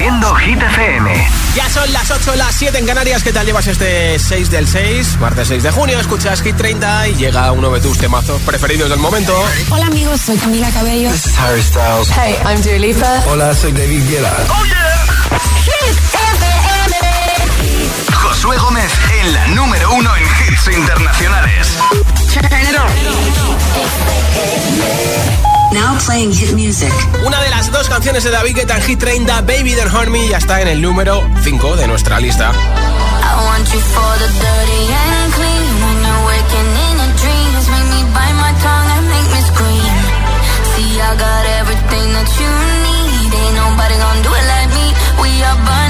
Haciendo Hit FM. Ya son las 8, las 7 en Canarias. ¿Qué tal llevas este 6 del 6? Martes 6 de junio, escuchas Hit 30 y llega uno de tus temazos preferidos del momento. Hola amigos, soy Camila Cabello. This is Harry Styles. Hey, I'm Dua Lipa. Hola, soy David Guetta. ¡Oh, yeah! Hit FM. Josué Gómez en la número uno en hits internacionales. Now playing hit music. Una de las dos canciones de David Guetta en Hit 30, Baby Don't Hurt Me, ya está en el número 5 de nuestra lista. I want you for the dirty and clean. When you're waking in your dreams, make me bite my tongue and make me scream. See, I got everything that you need. Ain't nobody gonna do it like me. We are burning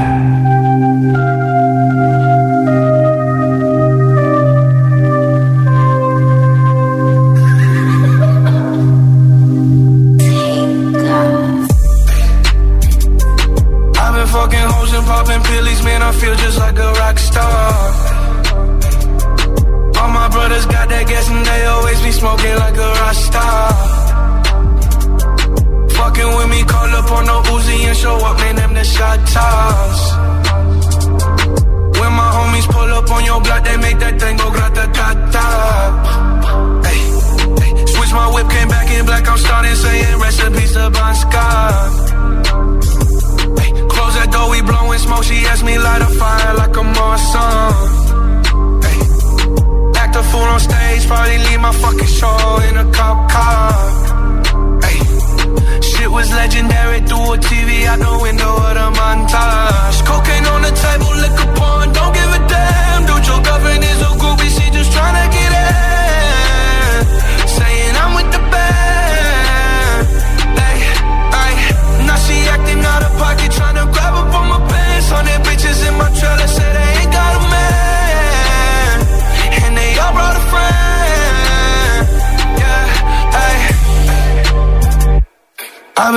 Shot toss. When my homies pull up on your block, they make that thing go grata ta ta. Hey, hey. Switch my whip, came back in black. I'm starting saying recipes to Bon. Ay, Close that door, we blowing smoke. She asked me light a fire like a Marsan. Act a fool on stage, probably leave my fucking show in a cop car. Ay, Shit was legendary through a TV out the window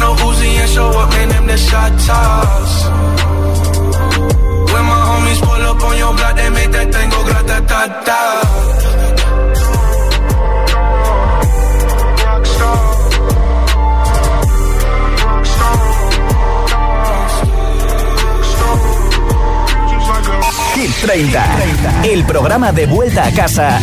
Uzi and show up, man. Them the shot toss. When my homies pull up on your block, they make that thing go grata ta ta. Hit 30, el programa de vuelta a casa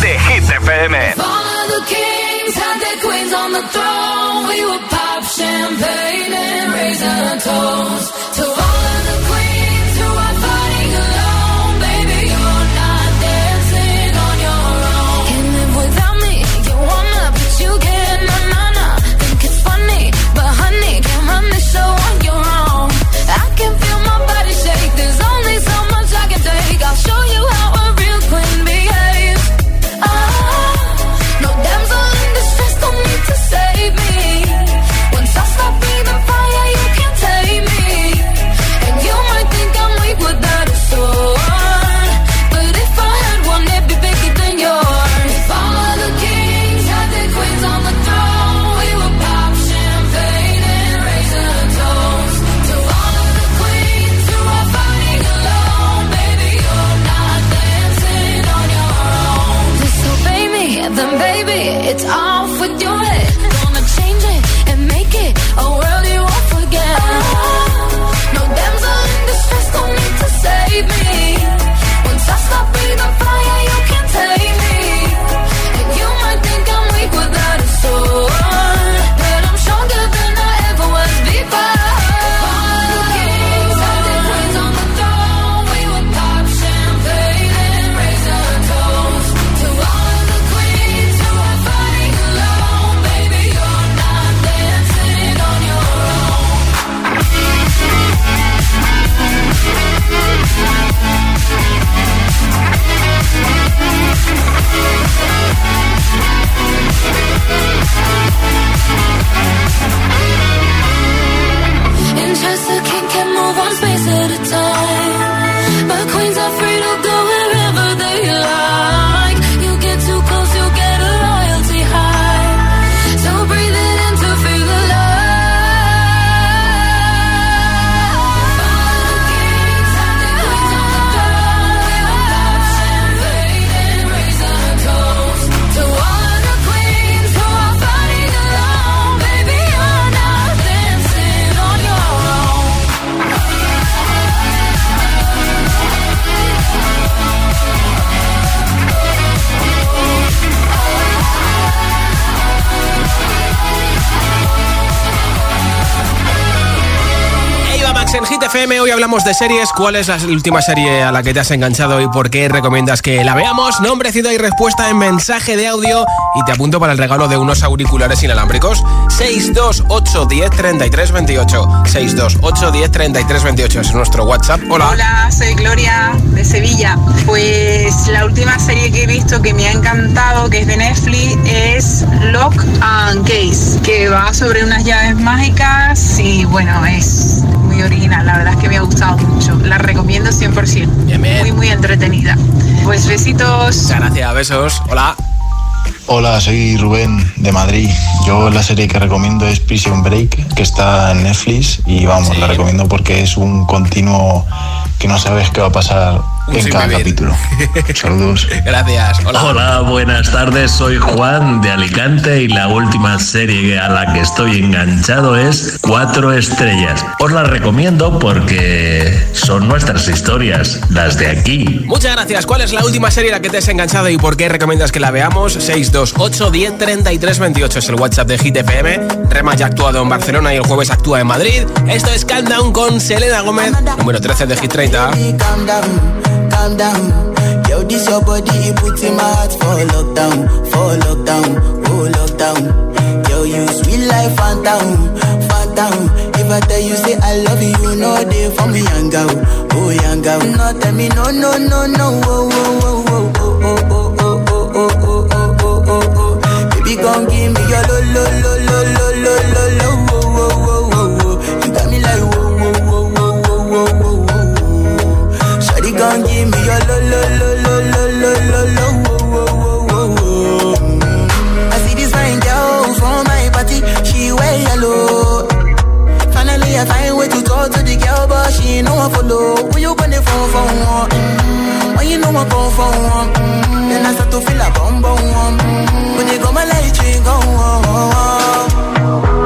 de Hit FM. kings had the queens on the throne. We would pop champagne and raise a toast to all. Hoy hablamos de series. ¿Cuál es la última serie a la que te has enganchado y por qué recomiendas que la veamos? Nombre, ciudad y respuesta en mensaje de audio y te apunto para el regalo de unos auriculares inalámbricos. 628 10 33 28. 628 10 33 28 es nuestro WhatsApp. Hola. Hola, soy Gloria de Sevilla. Pues la última serie que he visto que me ha encantado, que es de Netflix, es Lock and Case, que va sobre unas llaves mágicas y bueno, es muy original, la verdad es que me ha gustado mucho. La recomiendo 100%. Muy, muy entretenida. Pues besitos. gracias, besos. Hola. Hola, soy Rubén de Madrid. Yo la serie que recomiendo es Prison Break, que está en Netflix y vamos, la recomiendo porque es un continuo que no sabes qué va a pasar en cada capítulo. Saludos. Gracias. Hola. Hola, buenas tardes. Soy Juan de Alicante y la última serie a la que estoy enganchado es Cuatro Estrellas. Os la recomiendo porque son nuestras historias, las de aquí. Muchas gracias. ¿Cuál es la última serie a la que te has enganchado y por qué recomiendas que la veamos? 628 10 33 28 es el WhatsApp de Hit FM. Rema ya ha actuado en Barcelona y el jueves actúa en Madrid. Esto es Countdown con Selena Gómez, número 13 de Hit 30 calm down. Yo, this your body, it puts in my heart for lockdown, for lockdown, oh lockdown. Yo, you sweet life, phantom, phantom. If I tell you, say I love you, you know they for me, young girl, oh young girl. No, tell me, no, no, no, no, oh, oh, oh, oh, oh, oh, oh. Baby, gon' give me your lo lo lo lo lo lo lo gon' give me your lo lo lo lo lo lo lo lo I see this fine girl from my party, she wear yellow. Finally I find way to talk to the girl, but she ain't no one follow. Who you gonna phone for one? Mm-hmm. When you know I'm phone for one, mm-hmm. then I start to feel a bum bum one. Mm-hmm. When you go my light, you go. Oh, oh, oh.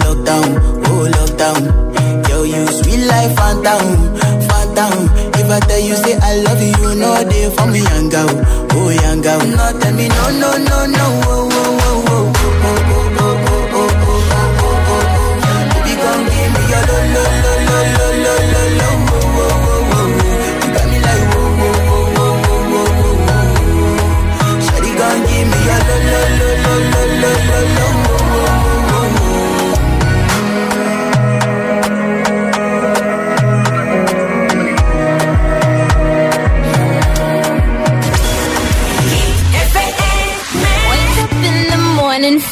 lockdown, oh lockdown. Yo, you sweet life, phantom, phantom. If I tell you say I love you, no day for me, young girl, oh young girl. No, tell me no, no, no, no. Oh, oh.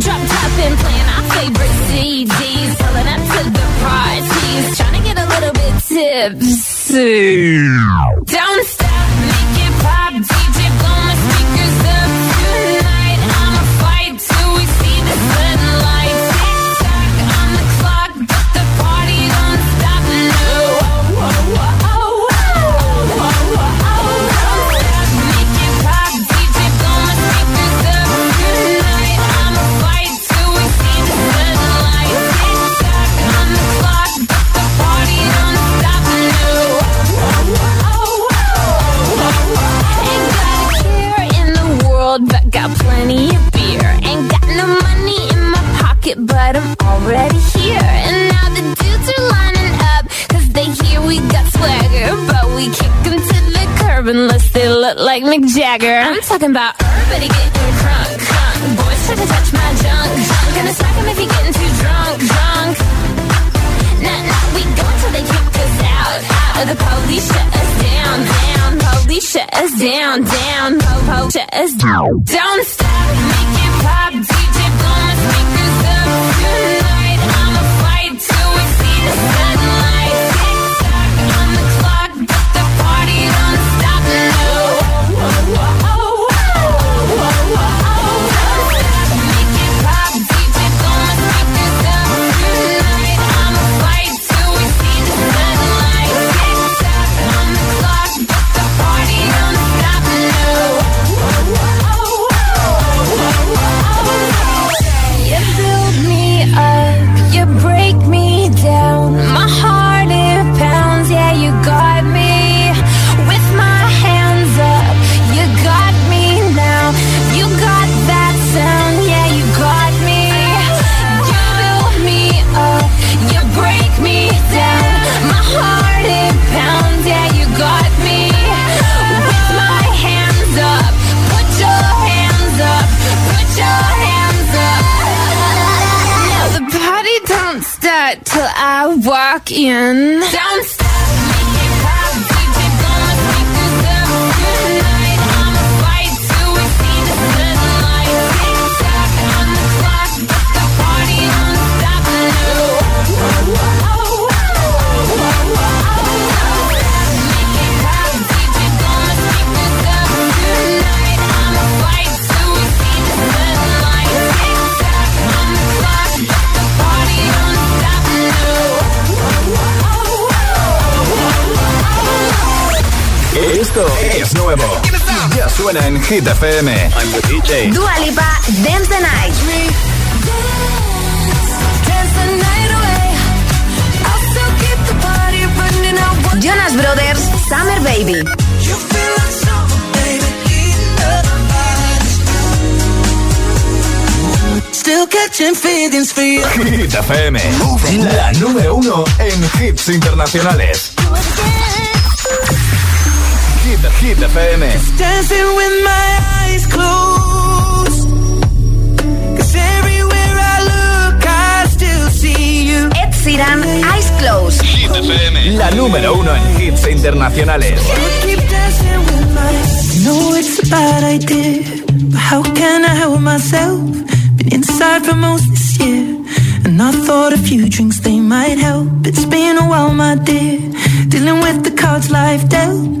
drop top and playing our favorite CDs. selling up to the parties, trying to get a little bit tipsy. Don't stop. Walk in. Downstairs. Nuevo. Ya suena en Hit FM. I'm the DJ. Dua Lipa, Dance the Night. Jonas Brothers, Summer Baby. Still catching feelings for you. Hit FM, la número uno en hits internacionales. See you. Ed Sheeran, Eyes Closed. Hit FM. La número uno en hits internacionales. Keep dancing with my I know it's a bad idea, but how can I help myself? Been inside for most this year, and I thought a few drinks they might help. It's been a while, my dear, dealing with the cards life dealt.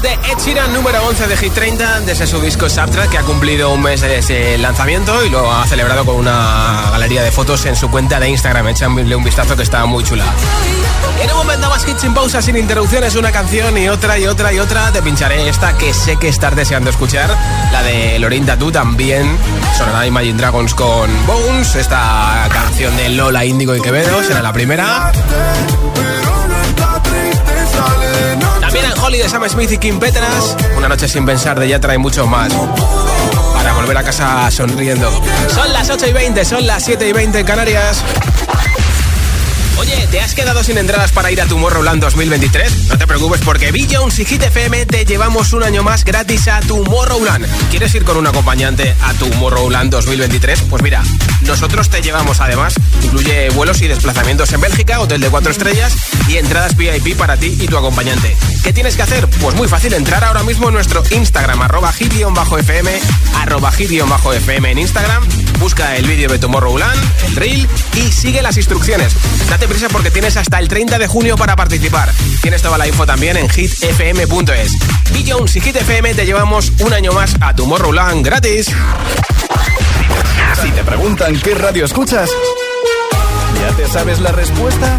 De Ed Sheeran, número 11 de Hit 30, desde su disco Subtrack, que ha cumplido un mes de ese lanzamiento y lo ha celebrado con una galería de fotos en su cuenta de Instagram. Echanle un vistazo que está muy chula. En un momento más hits sin pausa, sin interrupciones, una canción y otra y otra y otra. Te pincharé esta que sé que estás deseando escuchar, la de Lorinda tú también. Sonará Imagine Dragons con Bones, esta canción de Lola Índigo y Quevedo, será la primera. También en Holly de Sam Smith y Kim Petras, Una noche sin pensar de Yatra y mucho más. Para volver a casa sonriendo. Son las 8 y 20, son las 7 y 20 en Canarias. Oye, ¿te has quedado sin entradas para ir a Tomorrowland 2023? No te preocupes porque Bill Jones y Hit FM te llevamos un año más gratis a Tomorrowland. ¿Quieres ir con un acompañante a Tomorrowland 2023? Pues mira, nosotros te llevamos además. Incluye vuelos y desplazamientos en Bélgica, hotel de 4 estrellas y entradas VIP para ti y tu acompañante. ¿Qué tienes que hacer? Pues muy fácil, entrar ahora mismo en nuestro Instagram, arroba hit-fm, arroba hit-fm en Instagram, busca el vídeo de Tomorrowland, el reel y sigue las instrucciones. Date prisa porque tienes hasta el 30 de junio para participar. Tienes toda la info también en hitfm.es. Y Jones y Hit FM te llevamos un año más a Tomorrowland gratis. Si te preguntan qué radio escuchas, ¿ya te sabes la respuesta?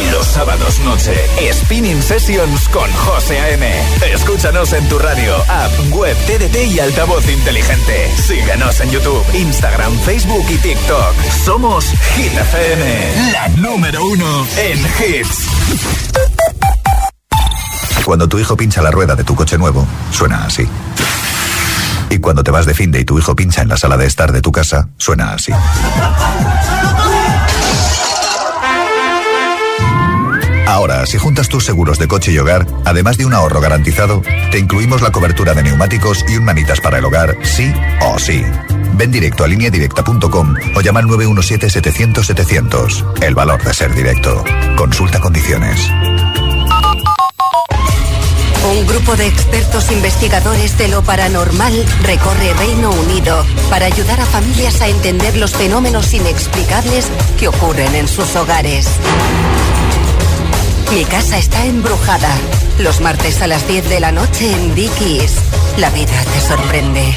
Y los sábados noche, Spinning Sessions con José A.M. Escúchanos en tu radio, app, web, TDT y altavoz inteligente. Síguenos en YouTube, Instagram, Facebook y TikTok. Somos Hit FM, la número uno en hits. Cuando tu hijo pincha la rueda de tu coche nuevo, suena así. Y cuando te vas de fin de y tu hijo pincha en la sala de estar de tu casa, suena así. Ahora, si juntas tus seguros de coche y hogar, además de un ahorro garantizado, te incluimos la cobertura de neumáticos y un manitas para el hogar, sí o sí. Ven directo a lineadirecta.com o llama al 917-700-700. El valor de ser directo. Consulta condiciones. Un grupo de expertos investigadores de lo paranormal recorre Reino Unido para ayudar a familias a entender los fenómenos inexplicables que ocurren en sus hogares. Mi casa está embrujada. Los martes a las 10 de la noche en Dickies. La vida te sorprende.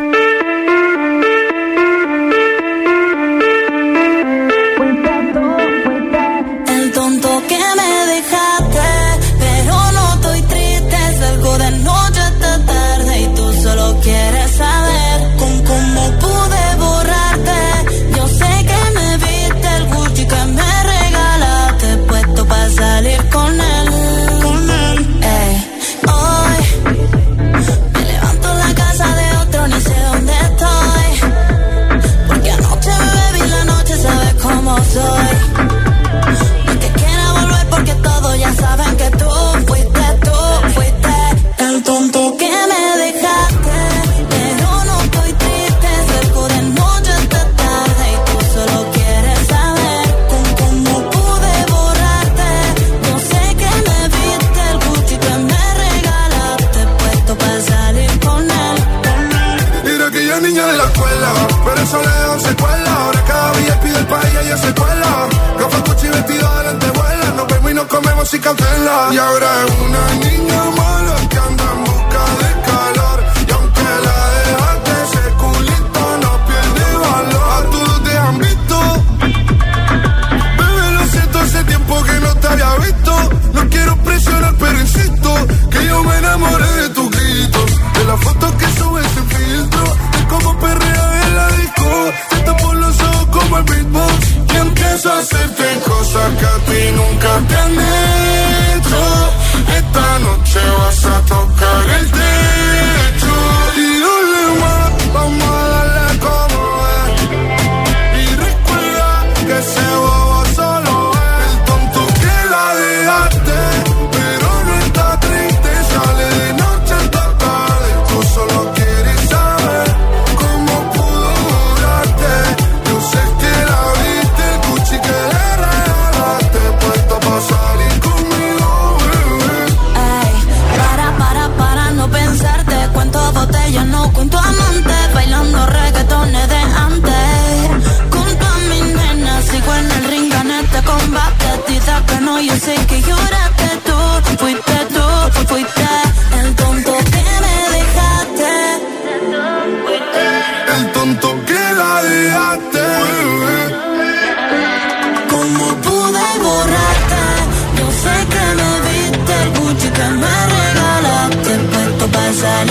Y ahora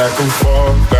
Back and forth,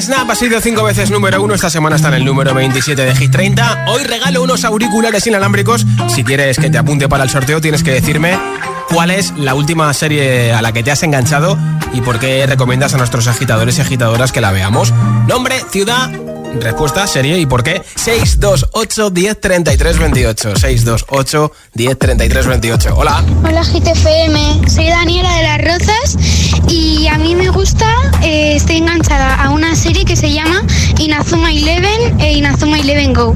Snap ha sido cinco veces número uno. Esta semana está en el número 27 de Hit 30. Hoy regalo unos auriculares inalámbricos. Si quieres que te apunte para el sorteo, tienes que decirme cuál es la última serie a la que te has enganchado y por qué recomiendas a nuestros agitadores y agitadoras que la veamos. Nombre, ciudad, respuesta, serie y por qué. 628 10 33 28. 628 10 33 28. Hola. Hola GTFM, soy Daniela de las Rozas y a mí me gusta, eh, estoy enganchada a una serie que se llama Inazuma Eleven e Inazuma Eleven Go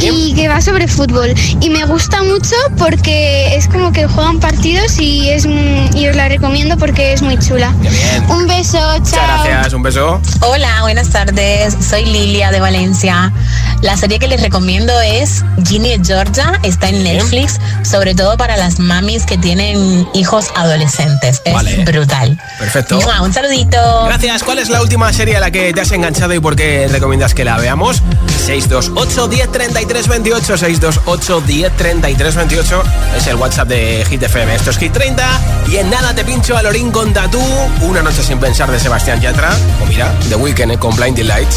y que va sobre fútbol y me gusta mucho porque es como que juegan partidos y, es, y os la recomiendo porque es muy chula. Un beso, chao. Muchas gracias, un beso. Hola, buenas tardes. Soy Lilia de Valencia. La serie que les recomiendo es Ginny Georgia, está en Netflix, sobre todo para las mamis que tienen hijos adolescentes. Es brutal. Perfecto. un saludito. Gracias. ¿Cuál es la última serie a la que te has enganchado y por qué recomiendas que la veamos? 628 10 33 28 628 10 33 28 es el WhatsApp de Hit FM. Esto es Hit 30 y en nada te pincho a Lorín con Tatú, Una noche sin pensar de Sebastián Yatra o mira, The Weeknd eh, con Blinding Lights.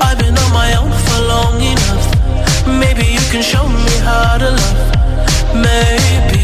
I've been on my own for long enough. Maybe you can show me how to love. Maybe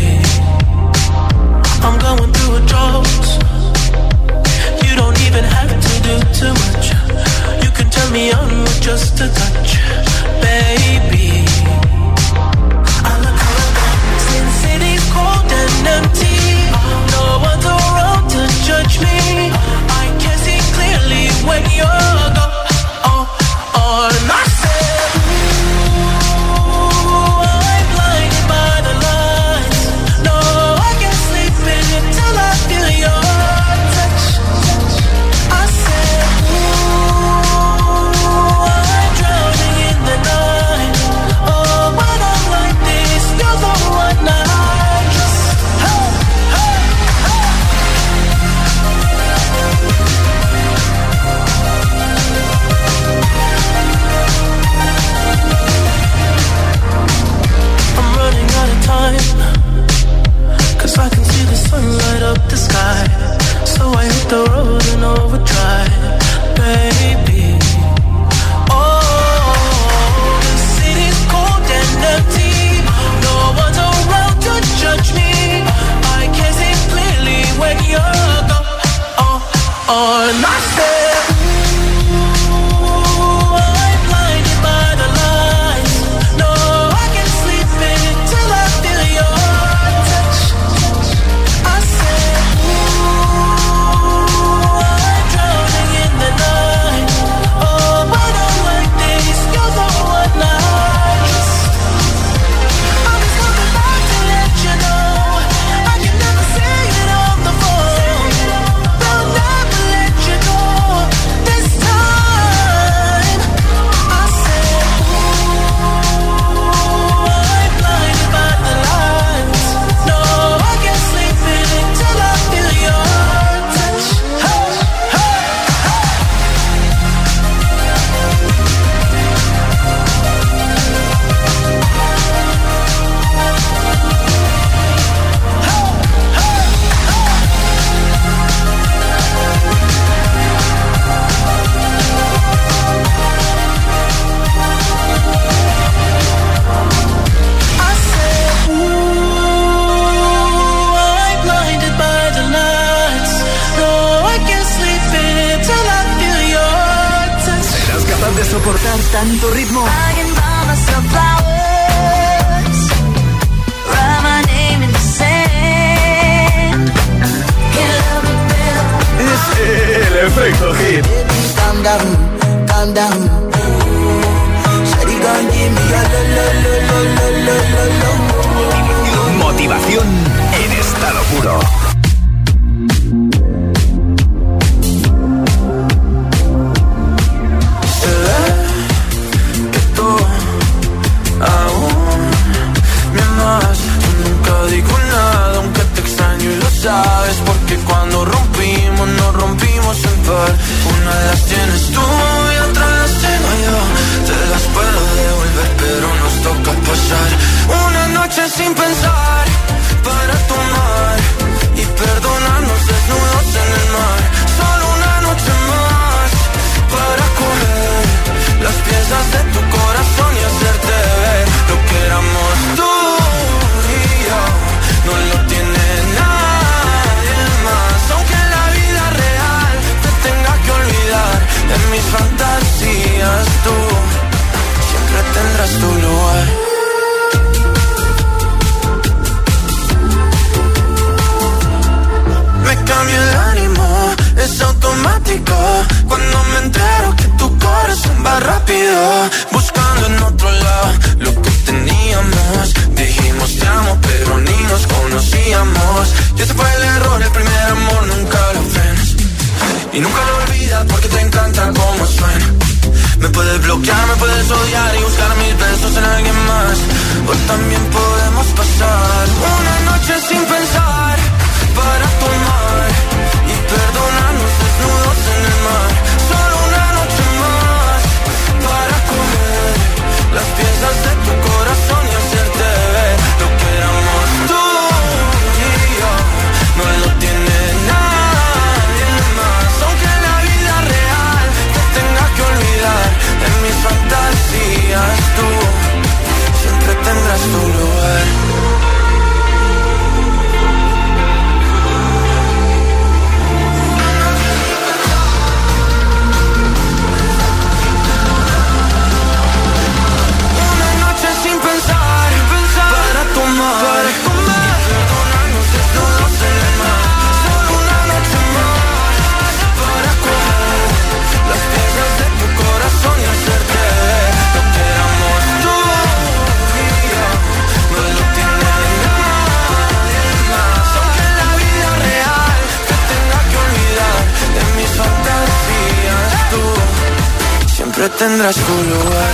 tendrás tu lugar.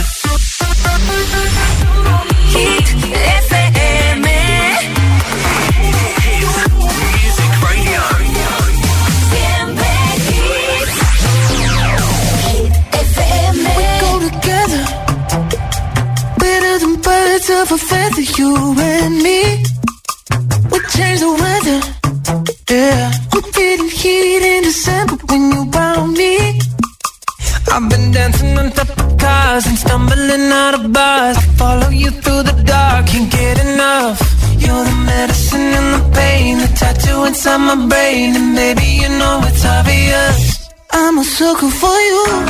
Hit FM. Music FM. We go together. Better than birds of a feather, you and me. We change the weather. Yeah. We didn't hear brain, and maybe you know it's obvious. I'm a sucker for you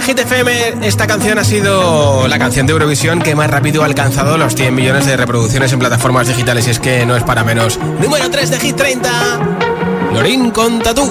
en Hit FM. Esta canción ha sido la canción de Eurovisión que más rápido ha alcanzado los 100 millones de reproducciones en plataformas digitales. Y es que no es para menos. Número 3 de Hit 30. Lorin con Tatú.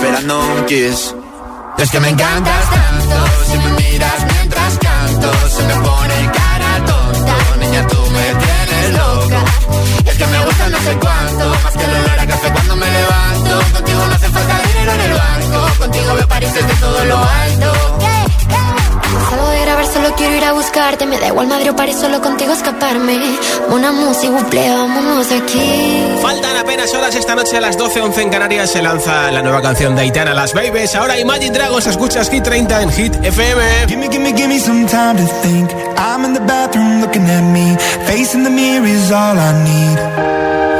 esperando un kiss. Es que me encantas tanto, si me miras mientras canto, se me pone cara tonta, niña tú me tienes loca. Es que me gusta no sé cuánto, más que el olor a café cuando me levanto. Contigo no hace falta dinero en el banco, contigo me pareces de todo lo alto. Yeah, yeah da igual madre o paré solo contigo escaparme. Una música, buple, vámonos de aquí. Faltan apenas horas esta noche a las 12.11 en Canarias se lanza la nueva canción de Aitana, Las Babies. Ahora Imagine Dragons, escuchas Hit 30 en Hit FM. Gimme, gimme, gimme some time to think. I'm in the bathroom looking at me. Facing the mirror is all I need.